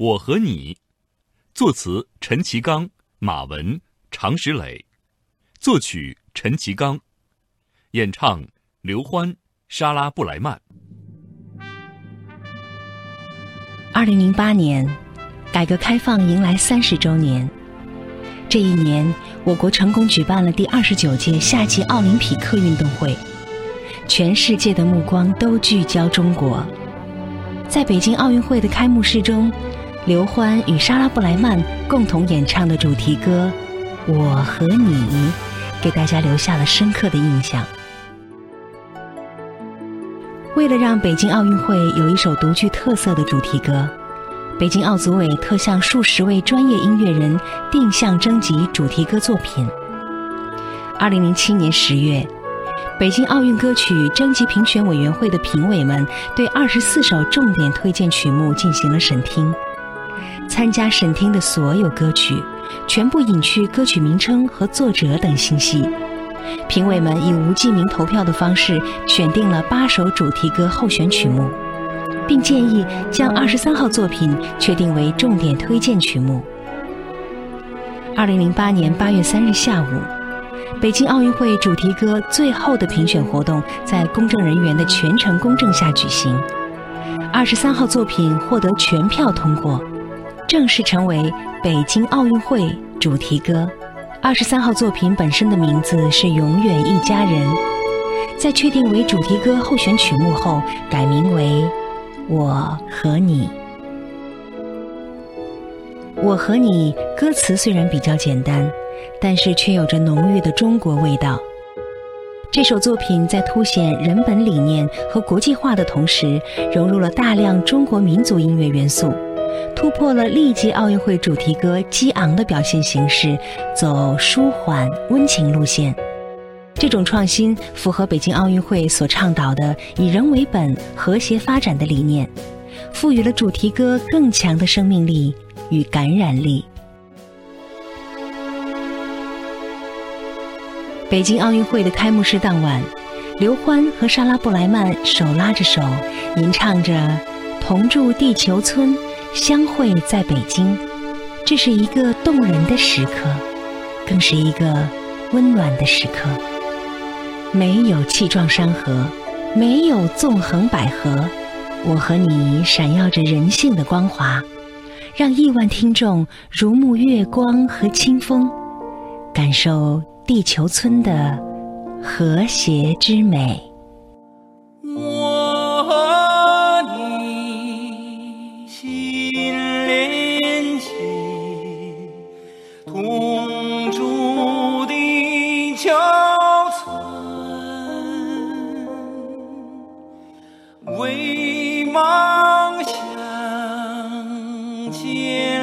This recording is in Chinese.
我和你，作词陈其刚、马文、常石磊，作曲陈其刚，演唱刘欢、莎拉布莱曼。二零零八年，改革开放迎来三十周年。这一年，我国成功举办了第二十九届夏季奥林匹克运动会，全世界的目光都聚焦中国。在北京奥运会的开幕式中。刘欢与莎拉布莱曼共同演唱的主题歌《我和你》，给大家留下了深刻的印象。为了让北京奥运会有一首独具特色的主题歌，北京奥组委特向数十位专业音乐人定向征集主题歌作品。二零零七年十月，北京奥运歌曲征集评选委员会的评委们对二十四首重点推荐曲目进行了审听。参加审听的所有歌曲，全部隐去歌曲名称和作者等信息。评委们以无记名投票的方式选定了八首主题歌候选曲目，并建议将二十三号作品确定为重点推荐曲目。二零零八年八月三日下午，北京奥运会主题歌最后的评选活动在公证人员的全程公证下举行。二十三号作品获得全票通过。正式成为北京奥运会主题歌。二十三号作品本身的名字是《永远一家人》，在确定为主题歌候选曲目后，改名为《我和你》。我和你歌词虽然比较简单，但是却有着浓郁的中国味道。这首作品在凸显人本理念和国际化的同时，融入了大量中国民族音乐元素。突破了历届奥运会主题歌激昂的表现形式，走舒缓温情路线。这种创新符合北京奥运会所倡导的以人为本、和谐发展的理念，赋予了主题歌更强的生命力与感染力。北京奥运会的开幕式当晚，刘欢和莎拉布莱曼手拉着手，吟唱着《同住地球村》。相会在北京，这是一个动人的时刻，更是一个温暖的时刻。没有气壮山河，没有纵横捭阖，我和你闪耀着人性的光华，让亿万听众如沐月光和清风，感受地球村的和谐之美。望相见